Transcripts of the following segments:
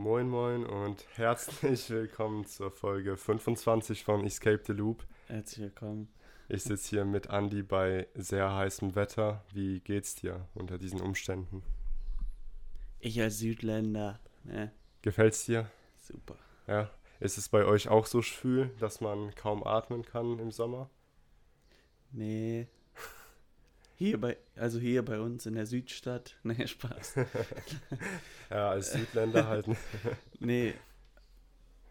Moin Moin und herzlich willkommen zur Folge 25 von Escape the Loop. Herzlich willkommen. Ich sitze hier mit Andy bei sehr heißem Wetter. Wie geht's dir unter diesen Umständen? Ich als Südländer, ne? Gefällt's dir? Super. Ja. Ist es bei euch auch so schwül, dass man kaum atmen kann im Sommer? Nee. Hier bei, also hier bei uns in der Südstadt. Nee, Spaß. ja, als Südländer halt. nee.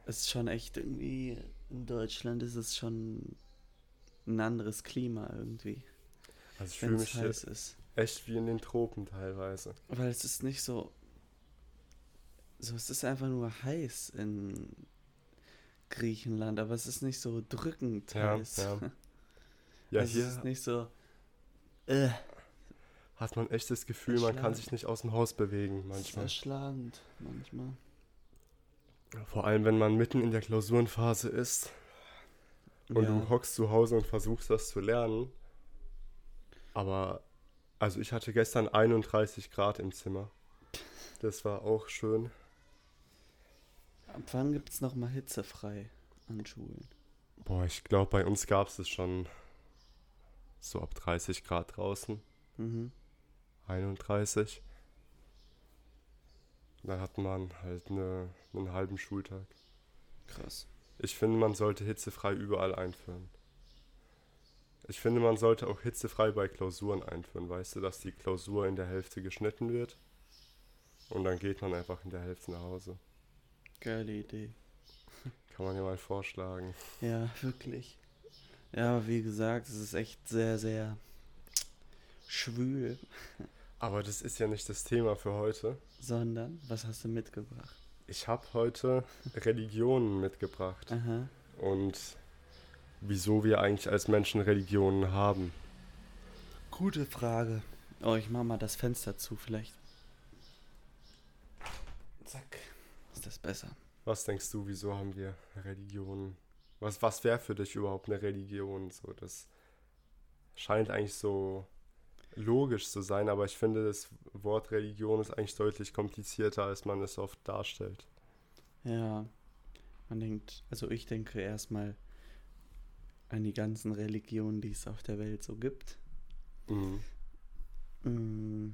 Es ist schon echt irgendwie, in Deutschland ist es schon ein anderes Klima irgendwie. Also ich fühle mich heiß ist. echt wie in den Tropen teilweise. Weil es ist nicht so, so es ist einfach nur heiß in Griechenland, aber es ist nicht so drückend ja, heiß. Ja, ja also hier ist nicht so. Äh, hat man echt das Gefühl, man kann sich nicht aus dem Haus bewegen manchmal. Verschlagend manchmal. Vor allem, wenn man mitten in der Klausurenphase ist und ja. du hockst zu Hause und versuchst das zu lernen. Aber, also ich hatte gestern 31 Grad im Zimmer. Das war auch schön. Ab wann gibt es nochmal hitzefrei an Schulen? Boah, ich glaube, bei uns gab es es schon so ab 30 Grad draußen. Mhm. 31. Dann hat man halt eine, einen halben Schultag. Krass. Ich finde, man sollte hitzefrei überall einführen. Ich finde, man sollte auch hitzefrei bei Klausuren einführen. Weißt du, dass die Klausur in der Hälfte geschnitten wird? Und dann geht man einfach in der Hälfte nach Hause. Geile Idee. Kann man ja mal vorschlagen. Ja, wirklich. Ja, aber wie gesagt, es ist echt sehr, sehr schwül. Aber das ist ja nicht das Thema für heute. Sondern, was hast du mitgebracht? Ich habe heute Religionen mitgebracht. Aha. Und wieso wir eigentlich als Menschen Religionen haben. Gute Frage. Oh, ich mach mal das Fenster zu, vielleicht. Zack. Ist das besser. Was denkst du, wieso haben wir Religionen? Was, was wäre für dich überhaupt eine Religion? So, das scheint eigentlich so logisch zu sein, aber ich finde, das Wort Religion ist eigentlich deutlich komplizierter, als man es oft darstellt. Ja, man denkt, also ich denke erstmal an die ganzen Religionen, die es auf der Welt so gibt. Mhm. Mm.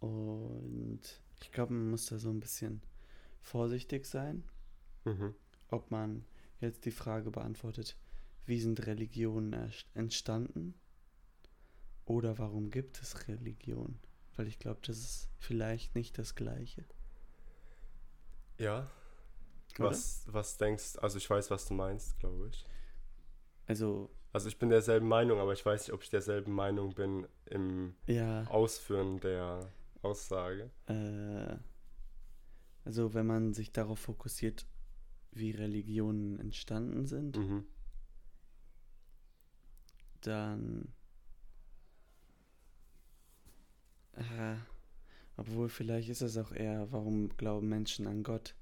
Und ich glaube, man muss da so ein bisschen vorsichtig sein, mhm. ob man jetzt die Frage beantwortet, wie sind Religionen entstanden oder warum gibt es Religion? Weil ich glaube, das ist vielleicht nicht das Gleiche. Ja. Was, was denkst Also ich weiß, was du meinst, glaube ich. Also. Also ich bin derselben Meinung, aber ich weiß nicht, ob ich derselben Meinung bin im ja. Ausführen der Aussage? Äh, also wenn man sich darauf fokussiert, wie Religionen entstanden sind, mhm. dann äh, obwohl vielleicht ist es auch eher, warum glauben Menschen an Gott?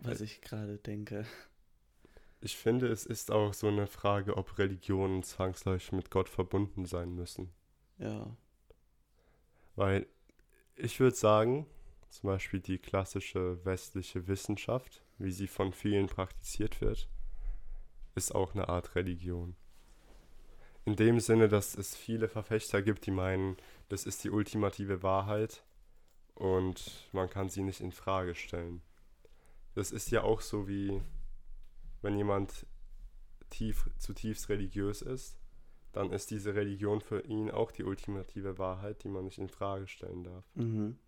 Was äh, ich gerade denke. Ich finde, es ist auch so eine Frage, ob Religionen zwangsläufig mit Gott verbunden sein müssen. Ja. Weil ich würde sagen, zum Beispiel die klassische westliche Wissenschaft, wie sie von vielen praktiziert wird, ist auch eine Art Religion. In dem Sinne, dass es viele Verfechter gibt, die meinen, das ist die ultimative Wahrheit und man kann sie nicht in Frage stellen. Das ist ja auch so wie wenn jemand tief, zutiefst religiös ist dann ist diese Religion für ihn auch die ultimative Wahrheit, die man nicht in Frage stellen darf. Mhm.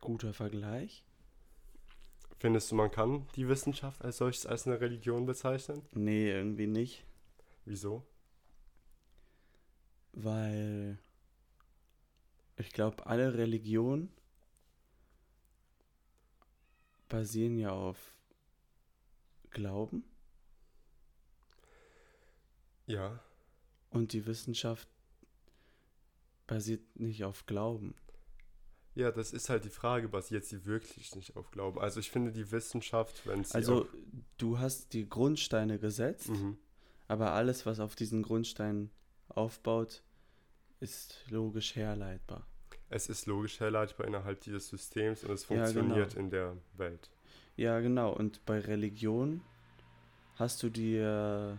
Guter Vergleich. Findest du, man kann die Wissenschaft als solches als eine Religion bezeichnen? Nee, irgendwie nicht. Wieso? Weil ich glaube, alle Religionen basieren ja auf Glauben. Ja. Und die Wissenschaft basiert nicht auf Glauben. Ja, das ist halt die Frage, basiert sie wirklich nicht auf Glauben? Also ich finde die Wissenschaft, wenn sie. Also du hast die Grundsteine gesetzt, mhm. aber alles, was auf diesen Grundsteinen aufbaut, ist logisch herleitbar. es ist logisch herleitbar innerhalb dieses Systems und es Ja, genau. funktioniert in der Welt. Ja, genau. Und bei Religion hast du dir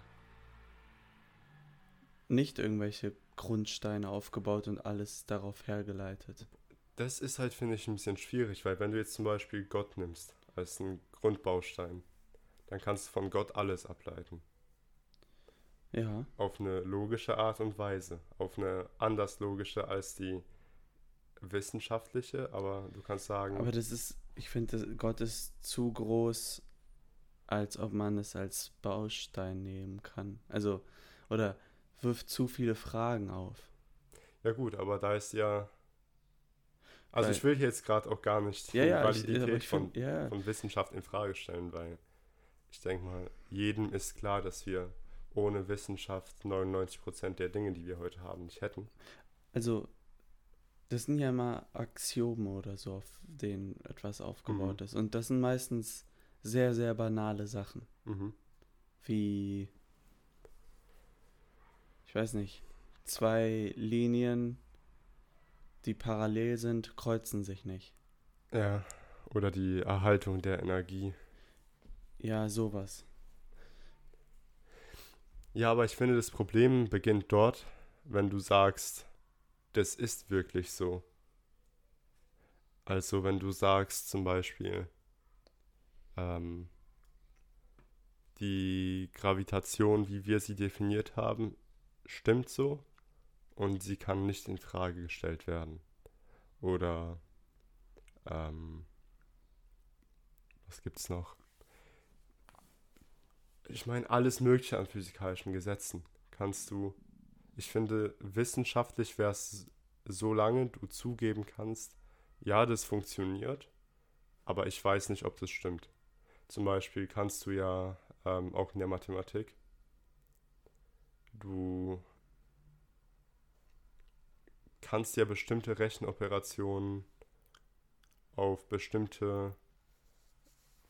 nicht irgendwelche Grundsteine aufgebaut und alles darauf hergeleitet. Das ist halt, finde ich, ein bisschen schwierig, weil wenn du jetzt zum Beispiel Gott nimmst als einen Grundbaustein, dann kannst du von Gott alles ableiten. Ja, Auf eine logische Art und Weise. Auf eine anders logische als die wissenschaftliche, aber du kannst sagen, aber das ist, ich finde, Gott ist zu groß, als ob man es als Baustein nehmen kann. Also, oder wirft zu viele Fragen auf. ja gut, aber da ist ja. Also Weil- ich will hier jetzt gerade auch gar nicht die Ja, ja, ich, Validität aber ich von, find, ja, von Wissenschaft in Frage stellen, weil ich denke mal, jedem ist klar, dass wir ohne Wissenschaft 99% der Dinge, die wir heute haben, nicht hätten. also, das sind ja immer Axiome oder so, auf denen etwas aufgebaut Mhm. ist. Und das sind meistens sehr, sehr banale Sachen. Mhm. Wie, ich weiß nicht, zwei Linien, die parallel sind, kreuzen sich nicht. Ja, oder die Erhaltung der Energie. Ja, sowas. Ja, aber ich finde, das Problem beginnt dort, wenn du sagst, das ist wirklich so. Also wenn du sagst zum Beispiel, ähm, die Gravitation, wie wir sie definiert haben, stimmt so und sie kann nicht in Frage gestellt werden. Oder ähm, was gibt's noch? Ich meine, alles Mögliche an physikalischen Gesetzen kannst du. Ich finde, wissenschaftlich wäre es, solange du zugeben kannst, ja, das funktioniert, aber ich weiß nicht, ob das stimmt. Zum Beispiel kannst du ja ähm, auch in der Mathematik, du kannst ja bestimmte Rechenoperationen auf bestimmte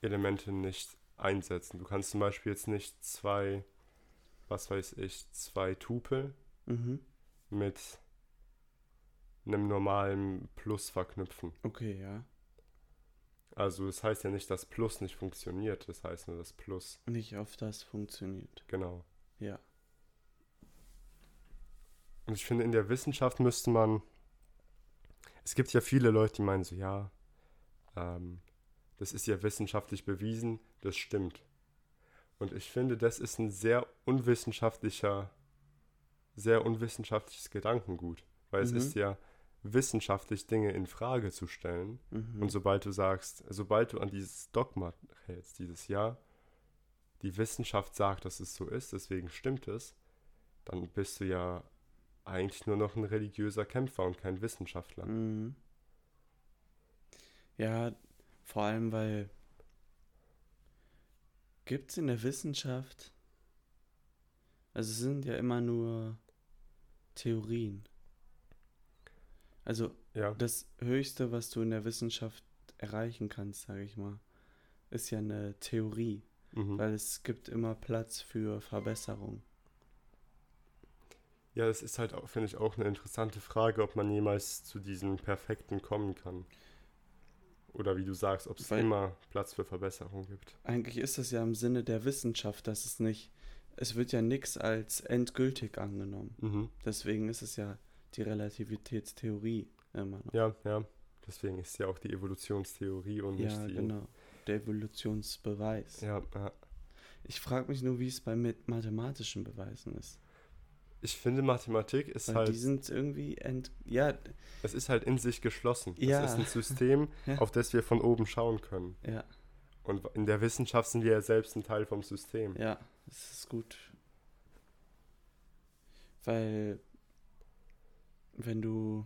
Elemente nicht einsetzen. Du kannst zum Beispiel jetzt nicht zwei, was weiß ich, zwei Tupel Mhm. mit einem normalen Plus verknüpfen. Okay, ja. Also das heißt ja nicht, dass Plus nicht funktioniert, das heißt nur, dass Plus, Nicht auf das funktioniert. genau. Ja. Und ich finde, in der Wissenschaft müsste man, es gibt ja viele Leute, die meinen so, ja, ähm, das ist ja wissenschaftlich bewiesen, das stimmt. Und ich finde, das ist ein sehr unwissenschaftlicher, sehr unwissenschaftliches Gedankengut. Weil es Mhm. ist ja wissenschaftlich, Dinge in Frage zu stellen. Mhm. Und sobald du sagst, sobald du an dieses Dogma hältst, dieses Ja, die Wissenschaft sagt, dass es so ist, deswegen stimmt es, dann bist du ja eigentlich nur noch ein religiöser Kämpfer und kein Wissenschaftler. Mhm. Ja, vor allem, weil gibt es in der Wissenschaft, also es sind ja immer nur Theorien. Also Ja, das Höchste, was du in der Wissenschaft erreichen kannst, sage ich mal, ist ja eine Theorie, mhm. weil es gibt immer Platz für Verbesserung. Ja, das ist halt, auch, finde ich, auch eine interessante Frage, ob man jemals zu diesem Perfekten kommen kann. Oder wie du sagst, ob es immer Platz für Verbesserung gibt. Eigentlich ist das ja im Sinne der Wissenschaft, dass es nicht, es wird ja nichts als endgültig angenommen. Mhm. Deswegen ist es ja die Relativitätstheorie immer noch. Ja, ja. Deswegen ist ja auch die Evolutionstheorie und Ja, nicht die. genau. Der Evolutionsbeweis. Ja, ja. Ich frage mich nur, wie es bei mit mathematischen Beweisen ist. Ich finde, Mathematik ist Weil halt. die sind irgendwie ent ja, Es ist halt in sich geschlossen. Ja. Es ist ein System, Ja. auf das wir von oben schauen können. ja, Und in der Wissenschaft sind wir ja selbst ein Teil vom System. ja, das ist gut. Weil wenn du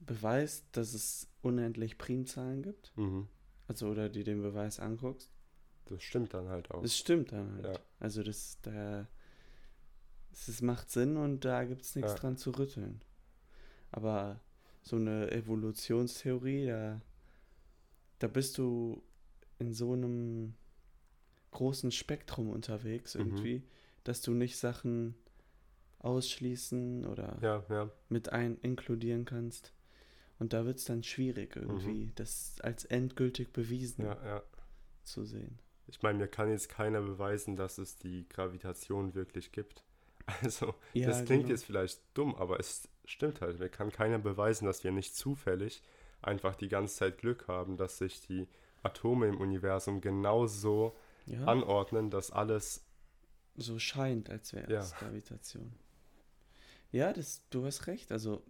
beweist, dass es unendlich Primzahlen gibt, Mhm. also oder dir den Beweis anguckst, Das stimmt dann halt auch. das stimmt dann halt. Ja. Also das da es macht Sinn und da gibt es nichts Ja. dran zu rütteln. Aber so eine Evolutionstheorie, da, da bist du in so einem großen Spektrum unterwegs Mhm. irgendwie, dass du nicht Sachen ausschließen oder Ja, ja. mit ein inkludieren kannst. Und da wird es dann schwierig irgendwie, das als endgültig bewiesen Mhm. Ja. zu sehen. Ich meine, mir kann jetzt keiner beweisen, dass es die Gravitation wirklich gibt. Also, Ja, das klingt genau. jetzt vielleicht dumm, aber es stimmt halt. Mir kann keiner beweisen, dass wir nicht zufällig einfach die ganze Zeit Glück haben, dass sich die Atome im Universum genauso Ja, anordnen, dass alles. so scheint, als wäre Ja. es Gravitation. Ja, das, du hast recht. Also,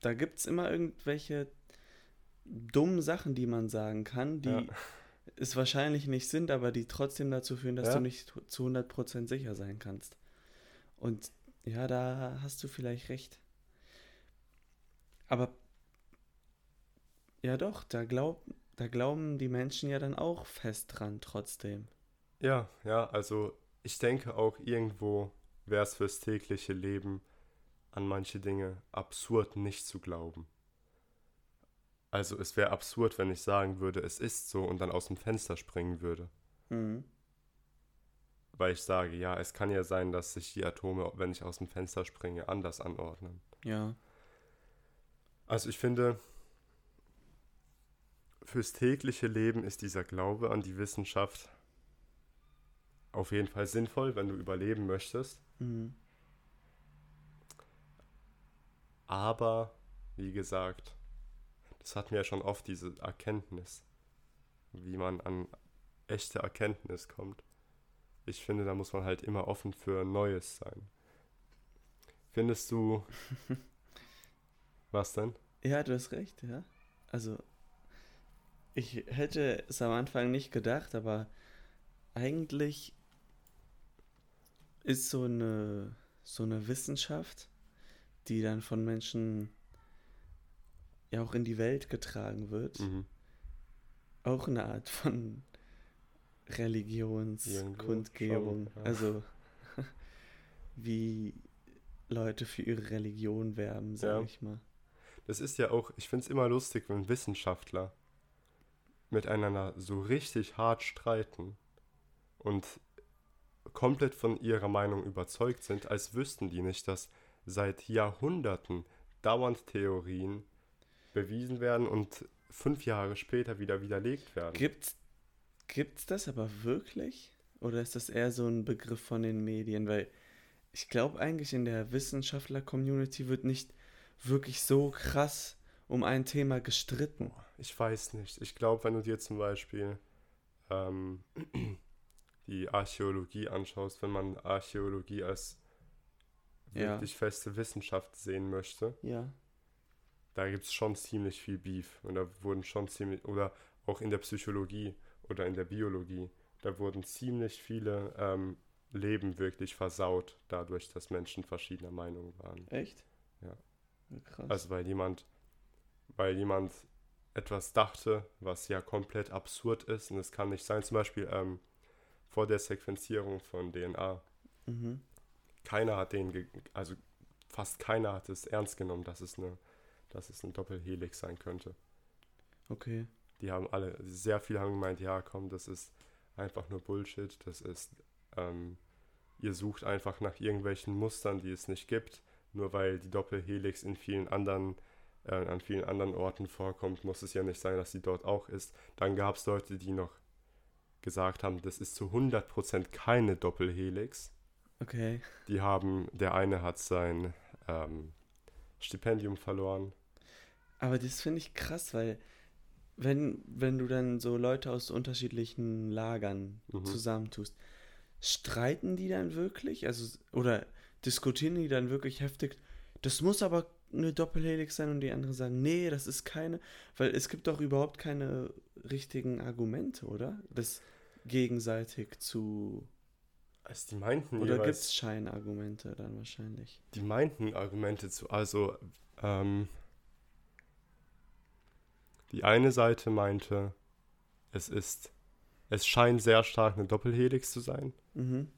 da gibt es immer irgendwelche dummen Sachen, die man sagen kann, die Ja. es wahrscheinlich nicht sind, aber die trotzdem dazu führen, dass Ja. du nicht zu 100% sicher sein kannst. Und ja, da hast du vielleicht recht. Aber ja doch, da, glaub, da glauben die Menschen ja dann auch fest dran trotzdem. Ja, ja, also ich denke auch irgendwo wäre es fürs tägliche Leben an manche Dinge absurd nicht zu glauben. Also es wäre absurd, wenn ich sagen würde, es ist so und dann aus dem Fenster springen würde. Mhm. Weil ich sage, ja, es kann ja sein, dass sich die Atome, wenn ich aus dem Fenster springe, anders anordnen. Ja. Also ich finde, fürs tägliche Leben ist dieser Glaube an die Wissenschaft auf jeden Fall sinnvoll, wenn du überleben möchtest. Mhm. Aber, wie gesagt, das hatten wir ja schon oft, diese Erkenntnis, wie man an echte Erkenntnis kommt. Ich finde, da muss man halt immer offen für Neues sein. Findest du. Was denn? Ja, du hast recht, ja. Also, ich hätte es am Anfang nicht gedacht, aber eigentlich ist so eine, so eine Wissenschaft, die dann von Menschen ja auch in die Welt getragen wird, Mhm. auch eine Art von Religionskundgebung. ja. Also, wie Leute für ihre Religion werben, sag Ja. ich mal. Das ist ja auch, ich finde es immer lustig, wenn Wissenschaftler miteinander so richtig hart streiten und komplett von ihrer Meinung überzeugt sind, als wüssten die nicht, dass seit Jahrhunderten dauernd Theorien bewiesen werden und fünf Jahre später wieder widerlegt werden. Gibt's, gibt's das aber wirklich? Oder ist das eher so ein Begriff von den Medien? Weil ich glaube eigentlich in der Wissenschaftler-Community wird nicht wirklich so krass um ein Thema gestritten. Ich weiß nicht. Ich glaube, wenn du dir zum Beispiel ähm, die Archäologie anschaust, wenn man Archäologie als Ja. wirklich feste Wissenschaft sehen möchte, Ja. da gibt es schon ziemlich viel Beef. Und da wurden schon ziemlich, oder auch in der Psychologie oder in der Biologie, da wurden ziemlich viele ähm, Leben wirklich versaut, dadurch, dass Menschen verschiedener Meinung waren. Echt? Ja. Krass. Also weil jemand, weil jemand etwas dachte, was ja komplett absurd ist und es kann nicht sein. Zum Beispiel ähm, vor der Sequenzierung von DNA. mhm. Keiner hat den, also fast keiner hat es ernst genommen, dass es eine, dass es eine Doppelhelix sein könnte. Okay. Die haben alle, sehr viele haben gemeint, ja komm, das ist einfach nur Bullshit, das ist, ähm, ihr sucht einfach nach irgendwelchen Mustern, die es nicht gibt, nur weil die Doppelhelix in vielen anderen, äh, an vielen anderen Orten vorkommt, muss es ja nicht sein, dass sie dort auch ist. Dann gab es Leute, die noch gesagt haben, das ist zu 100% keine Doppelhelix. Okay. Die haben, der eine hat sein ähm, Stipendium verloren. Aber das finde ich krass, weil wenn, wenn du dann so Leute aus unterschiedlichen Lagern Mhm. zusammentust, streiten die dann wirklich? Also, oder diskutieren die dann wirklich heftig? Das muss aber eine Doppelhelix sein und die anderen sagen, nee, das ist keine, weil es gibt doch überhaupt keine richtigen Argumente, oder? Das gegenseitig zu. Also die meinten Oder gibt es Scheinargumente dann wahrscheinlich? die meinten Argumente zu, also ähm, die eine Seite meinte, es ist, es scheint sehr stark eine Doppelhelix zu sein Mhm.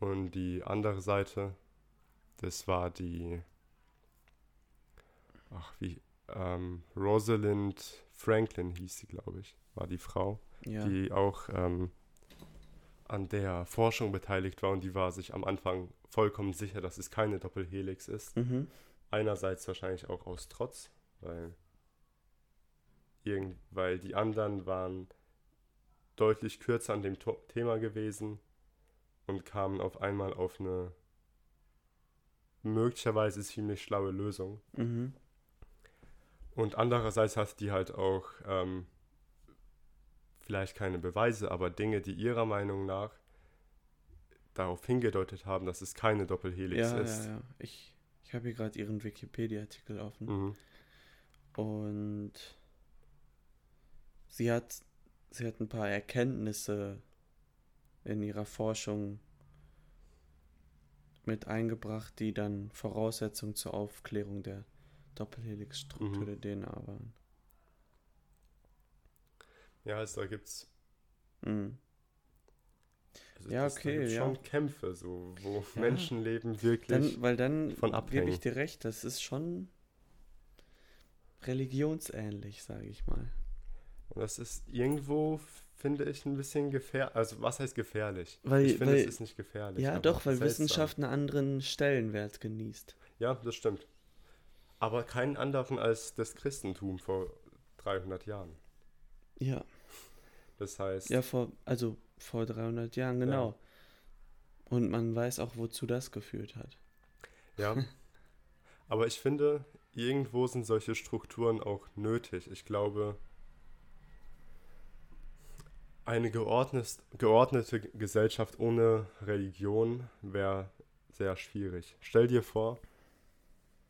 und die andere Seite, das war die, ach wie, ähm, Rosalind Franklin hieß sie, glaube ich, war die Frau, Ja. die auch ähm, an der Forschung beteiligt war und die war sich am Anfang vollkommen sicher, dass es keine Doppelhelix ist. Mhm. Einerseits wahrscheinlich auch aus Trotz, weil, irgend, weil die anderen waren deutlich kürzer an dem To Thema gewesen und kamen auf einmal auf eine möglicherweise ziemlich schlaue Lösung. Mhm. Und andererseits hat die halt auch ähm, vielleicht keine Beweise, aber Dinge, die ihrer Meinung nach darauf hingedeutet haben, dass es keine Doppelhelix Ja, ist. ja, ja. Ich, ich habe hier gerade ihren Wikipedia-Artikel offen. Mhm. Und sie hat, sie hat ein paar Erkenntnisse in ihrer Forschung mit eingebracht, die dann Voraussetzung zur Aufklärung der Doppelhelix-Struktur Mhm. der DNA waren. Ja, also da gibt's Mhm. also Ja, das, da okay, gibt's ja. schon Kämpfe, so, wo Ja. Menschenleben wirklich. Dann, weil dann von gebe abhängen. ich dir recht, das ist schon religionsähnlich, sage ich mal. Und das ist irgendwo, finde ich, ein bisschen gefährlich. Also, was heißt gefährlich? Weil- ich finde, weil- es ist nicht gefährlich. Ja, doch, weil. Wissenschaft einen anderen Stellenwert genießt. Ja, das stimmt. Aber keinen anderen als das Christentum vor 300 Jahren. Ja, Das heißt, ja, vor, also vor 300 Jahren, genau. Und man weiß auch, wozu das geführt hat. ja. Aber ich finde, irgendwo sind solche Strukturen auch nötig. Ich glaube, eine geordnet, geordnete Gesellschaft ohne Religion wäre sehr schwierig. Stell dir vor,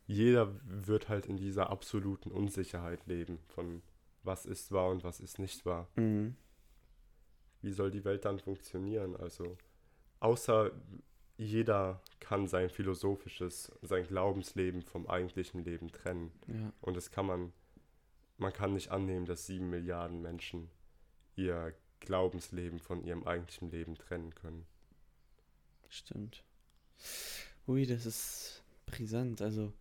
jeder wird halt in dieser absoluten Unsicherheit leben von was ist wahr und was ist nicht wahr. Mhm. Wie soll die Welt dann funktionieren? Also, außer jeder kann sein philosophisches, sein Glaubensleben vom eigentlichen Leben trennen. Ja, Und das kann man, man kann nicht annehmen, dass sieben Milliarden Menschen ihr Glaubensleben von ihrem eigentlichen Leben trennen können. stimmt. Ui, das ist brisant. Also,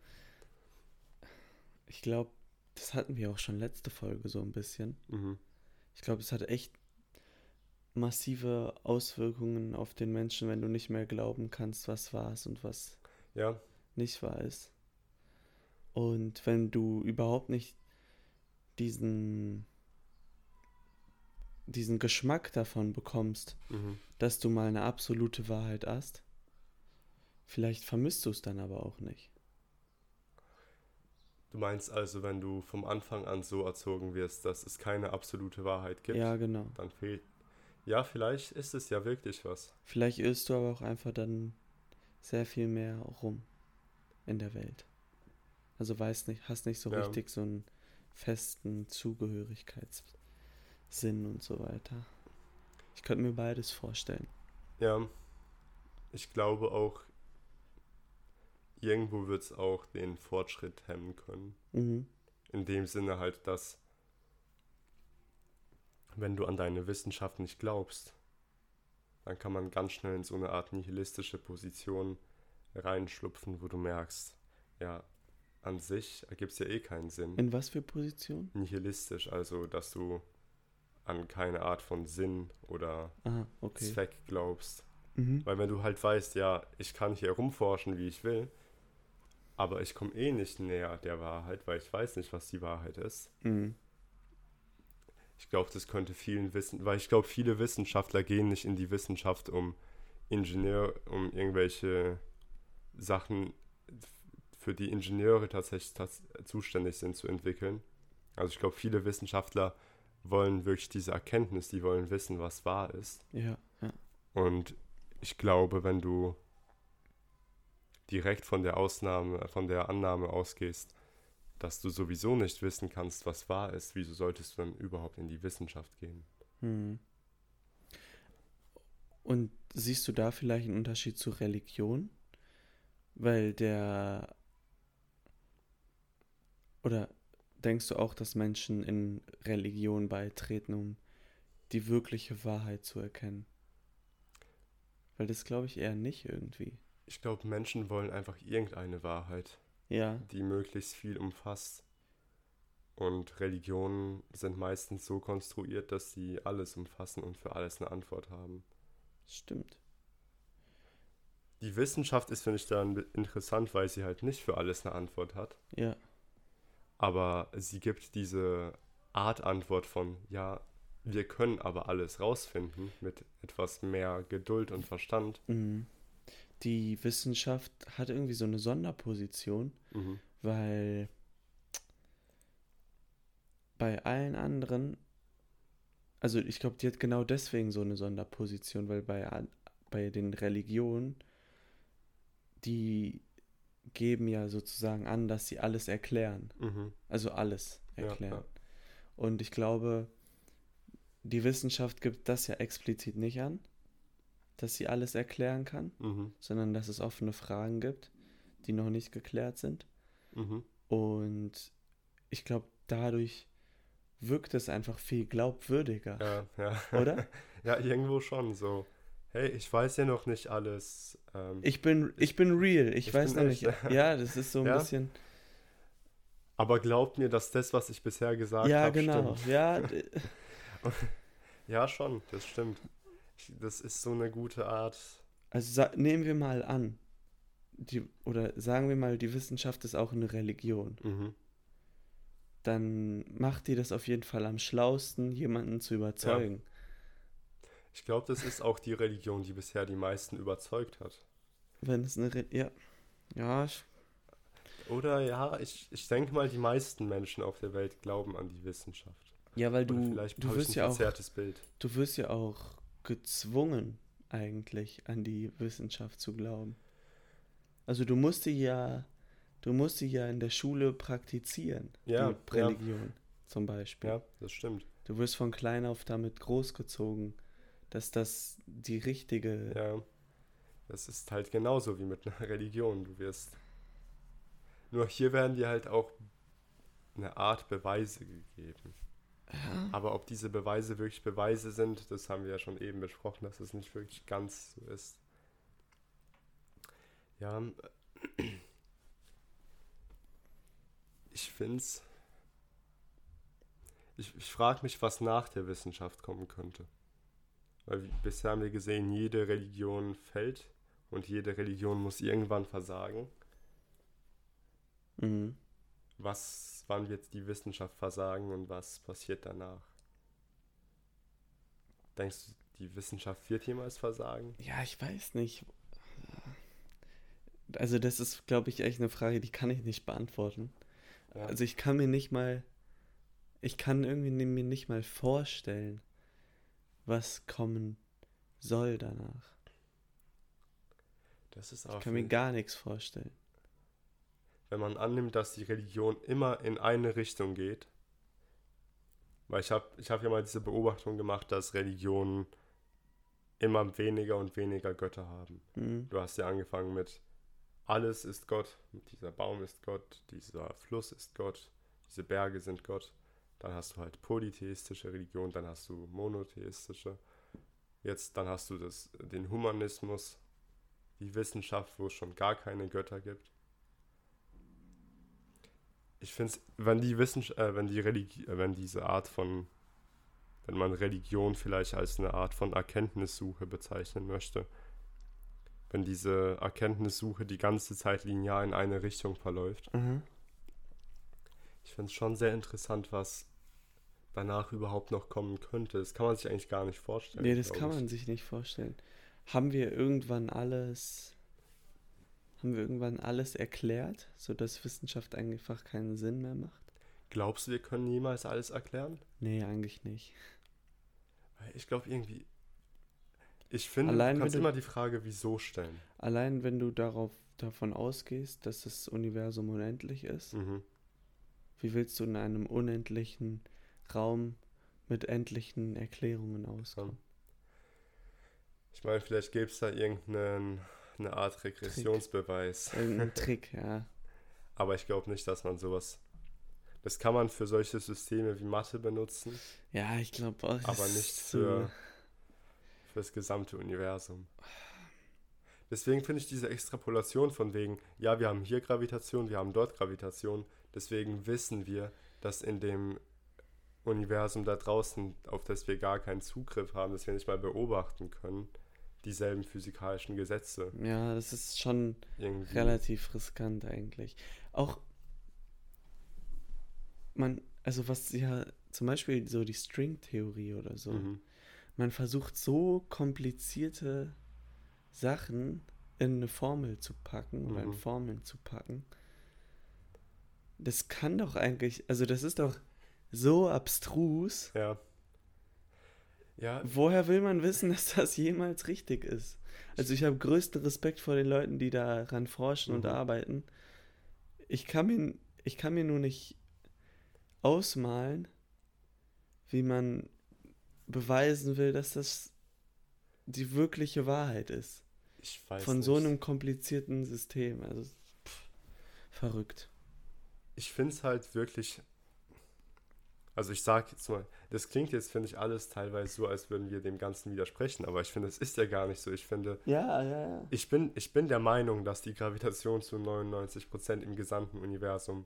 ich glaube, das hatten wir auch schon letzte Folge so ein bisschen. Mhm. Ich glaube, es hat echt massive Auswirkungen auf den Menschen, wenn du nicht mehr glauben kannst, was wahr ist und was Ja, nicht wahr ist. Und wenn du überhaupt nicht diesen, diesen Geschmack davon bekommst, mhm. dass du mal eine absolute Wahrheit hast, vielleicht vermisst du es dann aber auch nicht. Du meinst also, wenn du vom Anfang an so erzogen wirst, dass es keine absolute Wahrheit gibt, Ja, genau. dann fehlt. Ja, vielleicht ist es ja wirklich was. Vielleicht irrst du aber auch einfach dann sehr viel mehr rum in der Welt. Also weißt nicht, hast nicht so Ja. richtig so einen festen Zugehörigkeitssinn und so weiter. Ich könnte mir beides vorstellen. Ja, ich glaube auch, irgendwo wird es auch den Fortschritt hemmen können. Mhm. In dem Sinne halt, dass wenn du an deine Wissenschaft nicht glaubst, dann kann man ganz schnell in so eine Art nihilistische Position reinschlupfen, wo du merkst, ja, an sich ergibt es ja eh keinen Sinn. In was für Position? Nihilistisch, also dass du an keine Art von Sinn oder Aha, okay. Zweck glaubst. Mhm. Weil wenn du halt weißt, ja, ich kann hier rumforschen, wie ich will, aber ich komme eh nicht näher der Wahrheit, weil ich weiß nicht, was die Wahrheit ist. Mhm. Ich glaube, das könnte vielen wissen, weil ich glaube, viele Wissenschaftler gehen nicht in die Wissenschaft, um Ingenieur, um irgendwelche Sachen, für die Ingenieure tatsächlich tats zuständig sind, zu entwickeln. Also ich glaube, viele Wissenschaftler wollen wirklich diese Erkenntnis, die wollen wissen, was wahr ist. Ja, ja. Und ich glaube, wenn du direkt von der Ausnahme, von der Annahme ausgehst, dass du sowieso nicht wissen kannst, was wahr ist, wieso solltest du dann überhaupt in die Wissenschaft gehen? Mhm. Und siehst du da vielleicht einen Unterschied zu Religion? Weil der. Oder denkst du auch, dass Menschen in Religion beitreten, um die wirkliche Wahrheit zu erkennen? Weil das glaube ich eher nicht irgendwie. Ich glaube, Menschen wollen einfach irgendeine Wahrheit, Ja, die möglichst viel umfasst. Und Religionen sind meistens so konstruiert, dass sie alles umfassen und für alles eine Antwort haben. Stimmt. Die Wissenschaft ist, finde ich, dann interessant, weil sie halt nicht für alles eine Antwort hat. Ja. Aber sie gibt diese Art Antwort von, ja, wir können aber alles rausfinden mit etwas mehr Geduld und Verstand. Mhm. Die Wissenschaft hat irgendwie so eine Sonderposition, Mhm. weil bei allen anderen, also ich glaube, die hat genau deswegen so eine Sonderposition, weil bei, bei den Religionen, die geben ja sozusagen an, dass sie alles erklären. Mhm. Also alles Ja, erklären. ja. Und ich glaube, die Wissenschaft gibt das ja explizit nicht an, dass sie alles erklären kann, Mhm. sondern dass es offene Fragen gibt, die noch nicht geklärt sind. Mhm. Und ich glaube, dadurch wirkt es einfach viel glaubwürdiger, Ja, ja. oder? ja, irgendwo schon so. Hey, ich weiß ja noch nicht alles. Ähm, Ich bin, ich bin real, ich, Ich weiß noch nicht. echt. Ja, das ist so ein Ja? bisschen. aber glaubt mir, dass das, was ich bisher gesagt Ja, habe, genau. stimmt. Ja, Ja, schon, das stimmt. Ich, das ist so eine gute Art. also nehmen wir mal an, die, oder sagen wir mal, die Wissenschaft ist auch eine Religion. Mhm. dann macht die das auf jeden Fall am schlausten, jemanden zu überzeugen. Ich glaube, das ist auch die Religion, die bisher die meisten überzeugt hat. Wenn es eine Re ja. Ja, ich- Oder ja, ich, ich denke mal, die meisten Menschen auf der Welt glauben an die Wissenschaft. ja, weil du vielleicht du wirst ein ja auch verzerrtes Bild. du wirst ja auch gezwungen eigentlich an die Wissenschaft zu glauben. Also du musst sie ja du musst sie ja in der Schule praktizieren, Ja, die ja. Religion zum Beispiel. Ja, das stimmt. Du wirst von klein auf damit großgezogen, dass das die richtige Ja, das ist halt genauso wie mit einer Religion. Du wirst. Nur hier werden dir halt auch eine Art Beweise gegeben. ja, Aber ob diese Beweise wirklich Beweise sind, das haben wir ja schon eben besprochen, dass es nicht wirklich ganz so ist. Ja, ich finde es. Ich, ich frage mich, was nach der Wissenschaft kommen könnte. Weil bisher haben wir gesehen, jede Religion fällt und jede Religion muss irgendwann versagen. mhm. Was, wann wird die Wissenschaft versagen und was passiert danach? Denkst du, die Wissenschaft wird jemals versagen? Ja, ich weiß nicht. Also das ist, glaube ich, echt eine Frage, die kann ich nicht beantworten. Ja. Also ich kann mir nicht mal, ich kann irgendwie mir nicht mal vorstellen, was kommen soll danach. das ist Ich auch, kann mir gar nichts vorstellen. wenn man annimmt, dass die Religion immer in eine Richtung geht. Weil ich habe ich hab ja mal diese Beobachtung gemacht, dass Religionen immer weniger und weniger Götter haben. Mhm. Du hast ja angefangen mit alles ist Gott, dieser Baum ist Gott, dieser Fluss ist Gott, diese Berge sind Gott. Dann hast du halt polytheistische Religion, dann hast du monotheistische. Jetzt dann hast du das, den Humanismus, die Wissenschaft, wo es schon gar keine Götter gibt. Ich finde es, wenn die Wissenschaft, äh, wenn die Religi äh, wenn diese Art von, wenn man Religion vielleicht als eine Art von Erkenntnissuche bezeichnen möchte, wenn diese Erkenntnissuche die ganze Zeit linear in eine Richtung verläuft. Mhm. Ich finde es schon sehr interessant, was danach überhaupt noch kommen könnte. Das kann man sich eigentlich gar nicht vorstellen. Nee, das kann man sich nicht vorstellen. Haben wir irgendwann alles, haben wir irgendwann alles erklärt, sodass Wissenschaft einfach keinen Sinn mehr macht? Glaubst du, wir können niemals alles erklären? Nee, eigentlich nicht. Ich glaube irgendwie. Ich finde, Allein du kannst du- immer die Frage, wieso stellen. Allein wenn du darauf davon ausgehst, dass das Universum unendlich ist, Mhm. wie willst du in einem unendlichen Raum mit endlichen Erklärungen auskommen? Ich meine, vielleicht gäbe es da irgendeine eine Art Regressionsbeweis. Irgendein Trick, ja. Aber ich glaube nicht, dass man sowas. Das kann man für solche Systeme wie Mathe benutzen, Ja, ich glaube auch. aber nicht für, für das gesamte Universum. Deswegen finde ich diese Extrapolation von wegen, ja, wir haben hier Gravitation, wir haben dort Gravitation, deswegen wissen wir, dass in dem Universum da draußen, auf das wir gar keinen Zugriff haben, das wir nicht mal beobachten können, dieselben physikalischen Gesetze. Ja, das ist schon Irgendwie. relativ riskant eigentlich. Auch man, also was ja zum Beispiel so die String-Theorie oder so. Mhm. Man versucht so komplizierte Sachen in eine Formel zu packen oder in Mhm. Formeln zu packen. Das kann doch eigentlich, also das ist doch so abstrus. Ja. Ja, Woher will man wissen, dass das jemals richtig ist? Also ich habe größten Respekt vor den Leuten, die daran forschen und Mhm. arbeiten. Ich kann mir, ich kann mir nur nicht ausmalen, wie man beweisen will, dass das die wirkliche Wahrheit ist. ich weiß Von nicht. so einem komplizierten System. Also pff, verrückt. ich finde es halt wirklich. Also ich sage jetzt mal, das klingt jetzt, finde ich, alles teilweise so, als würden wir dem Ganzen widersprechen, aber ich finde, es ist ja gar nicht so. Ich finde, Ja, ja, ja. ich bin, ich bin der Meinung, dass die Gravitation zu 99% im gesamten Universum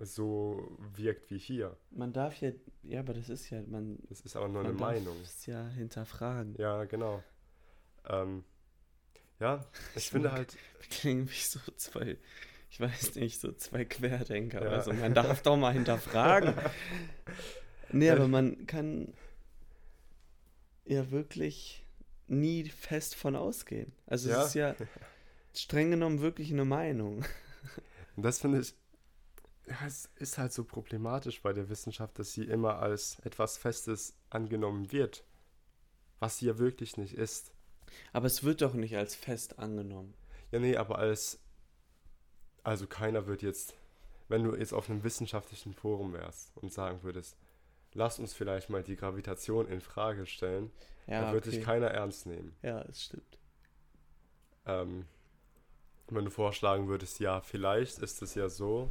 so wirkt wie hier. Man darf ja, ja, aber das ist ja, man, Das ist aber nur eine man darf Meinung. es ja hinterfragen. Ja, genau. Ähm, ja, ich finde halt, Wir klingen wie so zwei, ich weiß nicht, so zwei Querdenker Ja. oder so. Man darf doch mal hinterfragen. Nee, aber man kann ja wirklich nie fest von ausgehen. Also Ja. es ist ja streng genommen wirklich eine Meinung. Und das finde ich, ja, es ist halt so problematisch bei der Wissenschaft, dass sie immer als etwas Festes angenommen wird, was sie ja wirklich nicht ist. Aber es wird doch nicht als fest angenommen. Ja, nee, aber als, also keiner wird jetzt, wenn du jetzt auf einem wissenschaftlichen Forum wärst und sagen würdest, lass uns vielleicht mal die Gravitation in Frage stellen, Ja, dann würde dich okay. keiner ernst nehmen. Ja, es stimmt. Ähm, wenn du vorschlagen würdest, ja, vielleicht ist es ja so,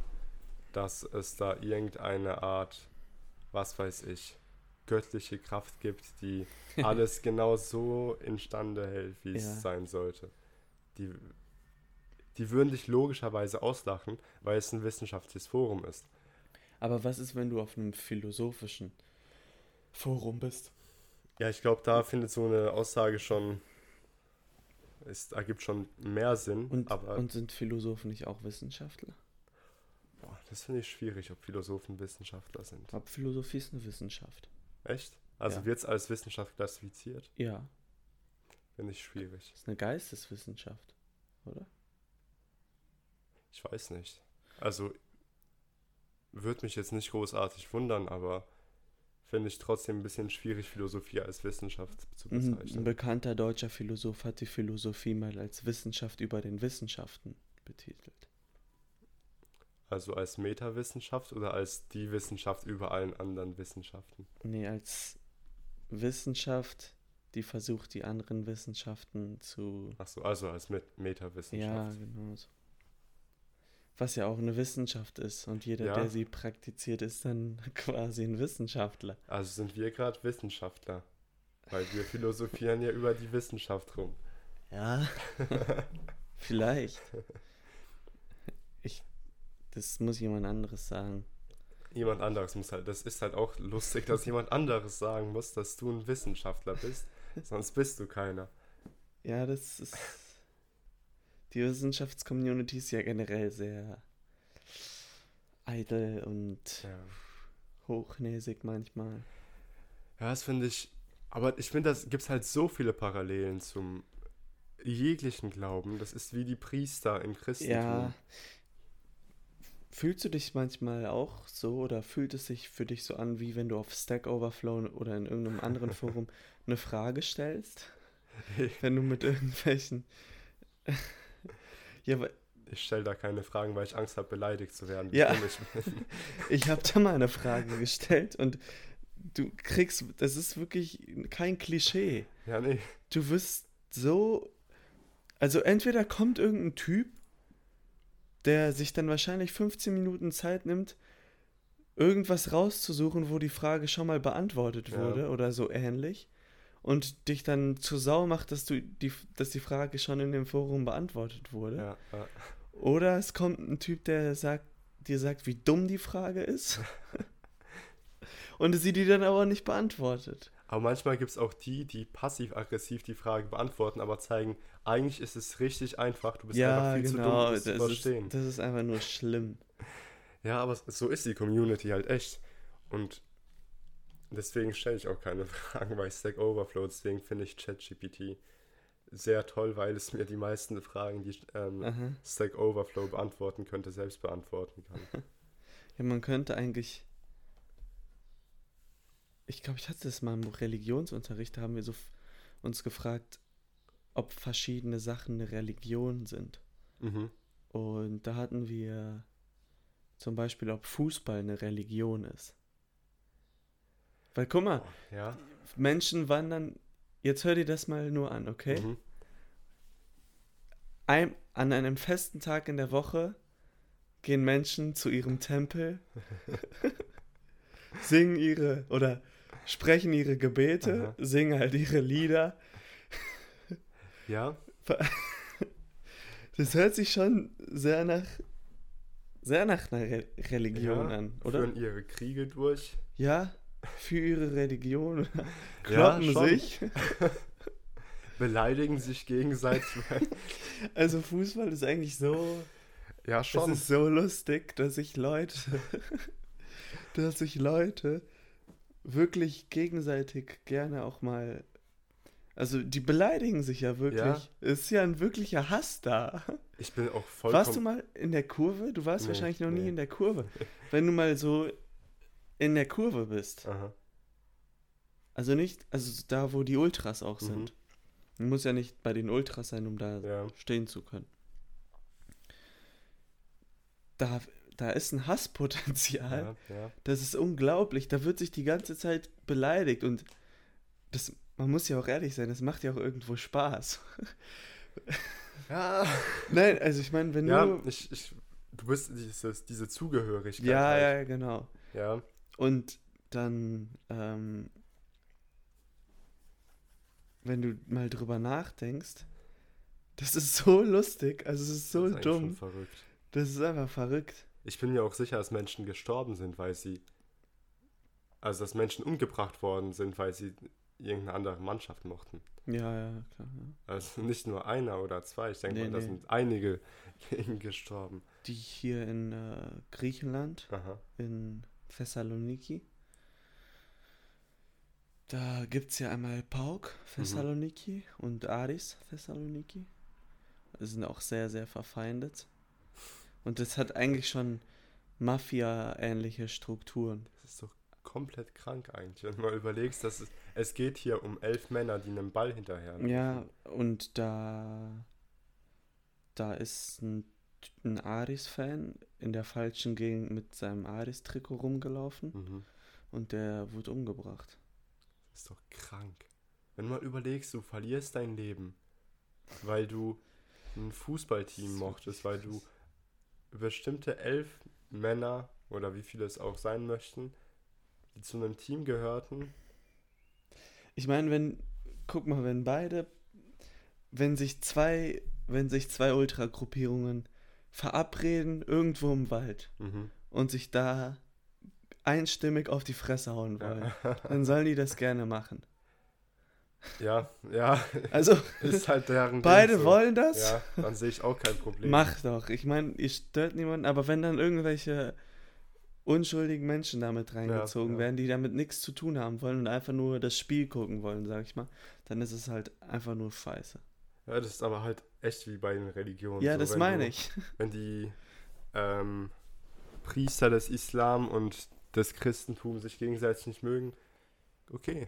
dass es da irgendeine Art, was weiß ich, göttliche Kraft gibt, die alles genau so instande hält, wie Ja. es sein sollte. Die, die würden dich logischerweise auslachen, weil es ein wissenschaftliches Forum ist. Aber was ist, wenn du auf einem philosophischen Forum bist? Ja, ich glaube, da findet so eine Aussage schon, es ergibt schon mehr Sinn, Und, aber und sind Philosophen nicht auch Wissenschaftler? boah, das finde ich schwierig, ob Philosophen Wissenschaftler sind. Aber Philosophie ist eine Wissenschaft. Echt? Also Ja. wird es als Wissenschaft klassifiziert? Ja, Finde ich schwierig. ist eine Geisteswissenschaft, oder? Ich weiß nicht. Also würde mich jetzt nicht großartig wundern, aber finde ich trotzdem ein bisschen schwierig, Philosophie als Wissenschaft zu Mhm, Ein bezeichnen. bekannter deutscher Philosoph hat die Philosophie mal als Wissenschaft über den Wissenschaften betitelt. Also als Metawissenschaft oder als die Wissenschaft über allen anderen Wissenschaften? Nee, als Wissenschaft, die versucht, die anderen Wissenschaften zu. Achso, also als Met Ja, Metawissenschaft. genau so. Was ja auch eine Wissenschaft ist. Und jeder, Ja. der sie praktiziert, ist dann quasi ein Wissenschaftler. Also sind wir gerade Wissenschaftler. Weil wir philosophieren ja über die Wissenschaft rum. Ja, vielleicht. Ich, das muss jemand anderes sagen. Jemand anderes muss halt, das ist halt auch lustig, dass jemand anderes sagen muss, dass du ein Wissenschaftler bist. Sonst bist du keiner. Ja, das ist. Die Wissenschaftscommunity ist ja generell sehr eitel und Ja. hochnäsig manchmal. Ja, das finde ich. Aber ich finde, das gibt halt so viele Parallelen zum jeglichen Glauben. Das ist wie die Priester im Christentum. Ja. Fühlst du dich manchmal auch so oder fühlt es sich für dich so an, wie wenn du auf Stack Overflow oder in irgendeinem anderen Forum eine Frage stellst? Wenn du mit irgendwelchen. Ja, Ich stelle da keine Fragen, weil ich Angst habe, beleidigt zu werden. Ja. ich ich habe da mal eine Frage gestellt und du kriegst. Das ist wirklich kein Klischee. ja, nee. du wirst so. Also entweder kommt irgendein Typ, der sich dann wahrscheinlich 15 Minuten Zeit nimmt, irgendwas rauszusuchen, wo die Frage schon mal beantwortet Ja. wurde oder so ähnlich. Und dich dann zur Sau macht, dass du die, dass die Frage schon in dem Forum beantwortet wurde. Ja, ja. Oder es kommt ein Typ, der sagt, dir sagt, wie dumm die Frage ist. und sie die dann aber nicht beantwortet. Aber manchmal gibt es auch die, die passiv-aggressiv die Frage beantworten, aber zeigen, eigentlich ist es richtig einfach. Du bist ja, einfach viel genau. zu dumm, um das zu verstehen. ist, das ist einfach nur schlimm. Ja, aber so ist die Community halt echt. Und deswegen stelle ich auch keine Fragen bei Stack Overflow. Deswegen finde ich ChatGPT sehr toll, weil es mir die meisten Fragen, die ähm. Stack Overflow beantworten könnte, selbst beantworten kann. Ja, man könnte eigentlich. Ich glaube, ich hatte das mal im Religionsunterricht, da haben wir so uns gefragt, ob verschiedene Sachen eine Religion sind. Mhm. Und da hatten wir zum Beispiel, ob Fußball eine Religion ist. Weil guck mal, Ja. Menschen wandern. Jetzt hör dir das mal nur an, okay? Mhm. Ein, an einem festen Tag in der Woche gehen Menschen zu ihrem Tempel, singen ihre oder sprechen ihre Gebete, Aha. singen halt ihre Lieder. Ja. Das hört sich schon sehr nach sehr nach einer Re Religion ja. an, oder? Führen ihre Kriege durch. Ja, für ihre Religion. Ja, Kloppen schon. sich. Beleidigen sich gegenseitig. Also Fußball ist eigentlich so ja, Es schon. ist so lustig, dass sich Leute, dass sich Leute wirklich gegenseitig gerne auch mal, also die beleidigen sich ja wirklich. Ja. Es ist ja ein wirklicher Hass da. Ich bin auch vollkommen. Warst du mal in der Kurve? Du warst Nee, wahrscheinlich noch nie nee. in der Kurve. Wenn du mal so in der Kurve bist, Aha. also nicht, also da, wo die Ultras auch Mhm. sind. Man muss ja nicht bei den Ultras sein, um da Ja. stehen zu können. Da, da ist ein Hasspotenzial. Ja, ja. Das ist unglaublich. Da wird sich die ganze Zeit beleidigt und das, man muss ja auch ehrlich sein, das macht ja auch irgendwo Spaß. Ja, Nein, also ich meine, wenn ja du. ich, ich, du bist dieses, diese Zugehörigkeit. Ja, halt. ja, genau. ja. Und dann, ähm, wenn du mal drüber nachdenkst, das ist so lustig, also es ist so das ist dumm. verrückt. Das ist einfach verrückt. Ich bin mir auch sicher, dass Menschen gestorben sind, weil sie. Also, dass Menschen umgebracht worden sind, weil sie irgendeine andere Mannschaft mochten. Ja, ja, klar. Ja. Also nicht nur einer oder zwei, ich denke Nee, mal, da nee. sind einige gegen gestorben. Die hier in äh, Griechenland, Aha. in Thessaloniki. Da gibt es ja einmal Pauk Thessaloniki und Aris Thessaloniki. Die sind auch sehr, sehr verfeindet. Und das hat eigentlich schon Mafia-ähnliche Strukturen. Das ist doch komplett krank eigentlich, wenn du mal überlegst, dass es, es geht hier um elf Männer, die einem Ball hinterher. Ja, und da, da ist ein, ein Aris-Fan in der falschen Gegend mit seinem Aris-Trikot rumgelaufen Mhm. und der wurde umgebracht. Das ist doch krank. Wenn du mal überlegst, du verlierst dein Leben, weil du ein Fußballteam mochtest, weil du bestimmte elf Männer oder wie viele es auch sein möchten, die zu einem Team gehörten. Ich meine, wenn, guck mal, wenn beide, wenn sich zwei, wenn sich zwei Ultragruppierungen verabreden irgendwo im Wald Mhm. und sich da einstimmig auf die Fresse hauen wollen, Ja. dann sollen die das gerne machen. ja, ja, Also, ist halt deren beide so. wollen das? Ja, dann sehe ich auch kein Problem. Mach doch. Ich meine, ihr stört niemanden, aber wenn dann irgendwelche unschuldigen Menschen damit reingezogen ja. werden, die damit nichts zu tun haben wollen und einfach nur das Spiel gucken wollen, sag ich mal, dann ist es halt einfach nur scheiße. Ja, das ist aber halt echt wie bei den Religionen. ja, so, das meine du, ich. Wenn die ähm, Priester des Islam und des Christentums sich gegenseitig nicht mögen, okay,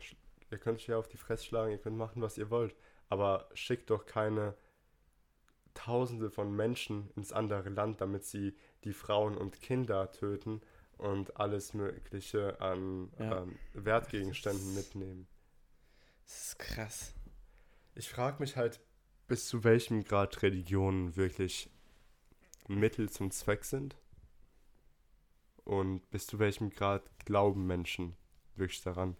ihr könnt euch ja auf die Fresse schlagen, ihr könnt machen, was ihr wollt, aber schickt doch keine Tausende von Menschen ins andere Land, damit sie die Frauen und Kinder töten und alles Mögliche an Ja. ähm, Wertgegenständen mitnehmen. Das ist krass. Ich frage mich halt, bis zu welchem Grad Religionen wirklich Mittel zum Zweck sind und bis zu welchem Grad glauben Menschen wirklich daran.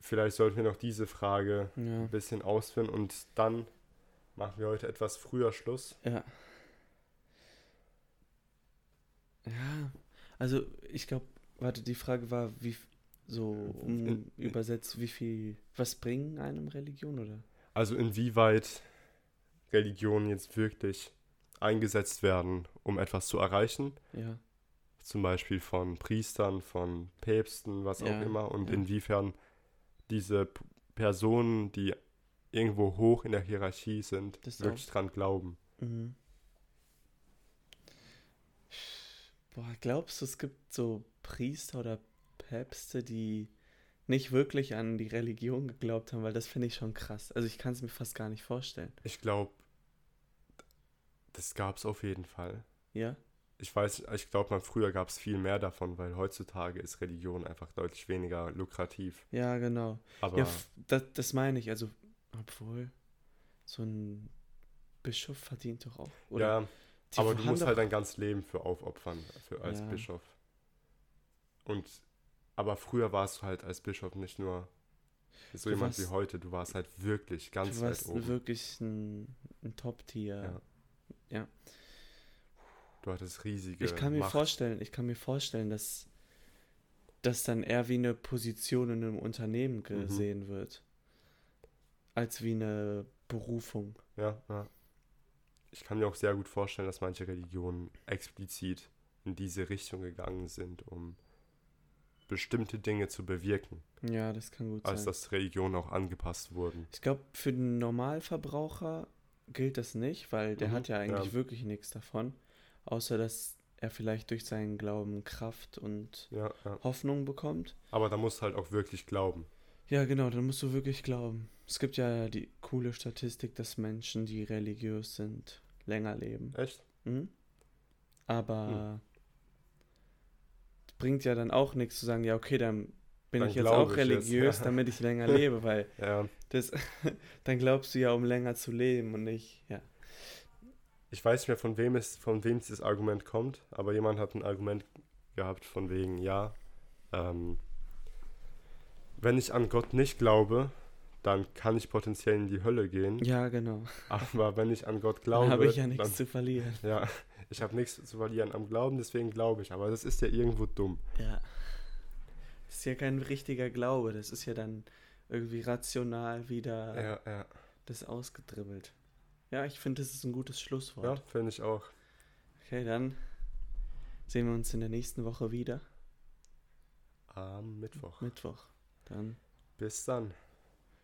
Vielleicht sollten wir noch diese Frage Ja. ein bisschen ausführen und dann machen wir heute etwas früher Schluss. Ja. Ja, also ich glaube, warte, die Frage war, wie, So um übersetzt, wie viel, was bringen einem Religion oder? Also inwieweit Religionen jetzt wirklich eingesetzt werden, um etwas zu erreichen, Ja. zum Beispiel von Priestern, von Päpsten, was Ja, auch immer, und ja. inwiefern diese P- Personen, die irgendwo hoch in der Hierarchie sind, wirklich dran glauben. Mhm. Boah, glaubst du, es gibt so Priester oder Päpste, die nicht wirklich an die Religion geglaubt haben, weil das finde ich schon krass. Also ich kann es mir fast gar nicht vorstellen. Ich glaube, das gab es auf jeden Fall. Ja? Ich weiß, ich glaube mal, früher gab es viel mehr davon, weil heutzutage ist Religion einfach deutlich weniger lukrativ. Ja, genau. Aber Ja, das, das meine ich. Also, obwohl, so ein Bischof verdient doch auch. Oder ja, aber du musst halt dein ganzes Leben für aufopfern, für, als Ja. Bischof. Und aber früher warst du halt als Bischof nicht nur so Du jemand wie warst- heute, du warst halt wirklich ganz Du weit warst oben. wirklich ein, ein Top-Tier. Ja. Ja. Du hattest riesige Ich kann mir Macht. vorstellen, ich kann mir vorstellen, dass das dann eher wie eine Position in einem Unternehmen Mhm. gesehen wird. Als wie eine Berufung. Ja, ja. Ich kann mir auch sehr gut vorstellen, dass manche Religionen explizit in diese Richtung gegangen sind, um bestimmte Dinge zu bewirken, Ja, das kann gut als sein. dass Religionen auch angepasst wurden. Ich glaube, für den Normalverbraucher gilt das nicht, weil der Mhm, hat ja eigentlich ja. wirklich nichts davon. Außer dass er vielleicht durch seinen Glauben Kraft und Ja, ja. Hoffnung bekommt. Aber da musst du halt auch wirklich glauben. Ja, genau, dann musst du wirklich glauben. Es gibt ja die coole Statistik, dass Menschen, die religiös sind, länger leben. Echt? Mhm. Aber Hm. Bringt ja dann auch nichts zu sagen, ja, okay, dann bin Dann ich jetzt auch ich religiös, jetzt. damit ich länger lebe, weil Ja. das, dann glaubst du ja, um länger zu leben und nicht, ja. Ich weiß nicht mehr, von wem es, von wem dieses Argument kommt, aber jemand hat ein Argument gehabt von wegen, ja, ähm, wenn ich an Gott nicht glaube, dann kann ich potenziell in die Hölle gehen. Ja, genau. Aber wenn ich an Gott Dann glaube, habe ich ja nichts dann, zu verlieren. ja, ich habe nichts zu verlieren am Glauben, deswegen glaube ich. Aber das ist ja irgendwo dumm. Ja. Das ist ja kein richtiger Glaube, das ist ja dann irgendwie rational wieder Ja, ja. das ausgedribbelt. Ja, ich finde, das ist ein gutes Schlusswort. Ja, finde ich auch. Okay, dann sehen wir uns in der nächsten Woche wieder. Am Mittwoch. Mittwoch. Dann Bis dann.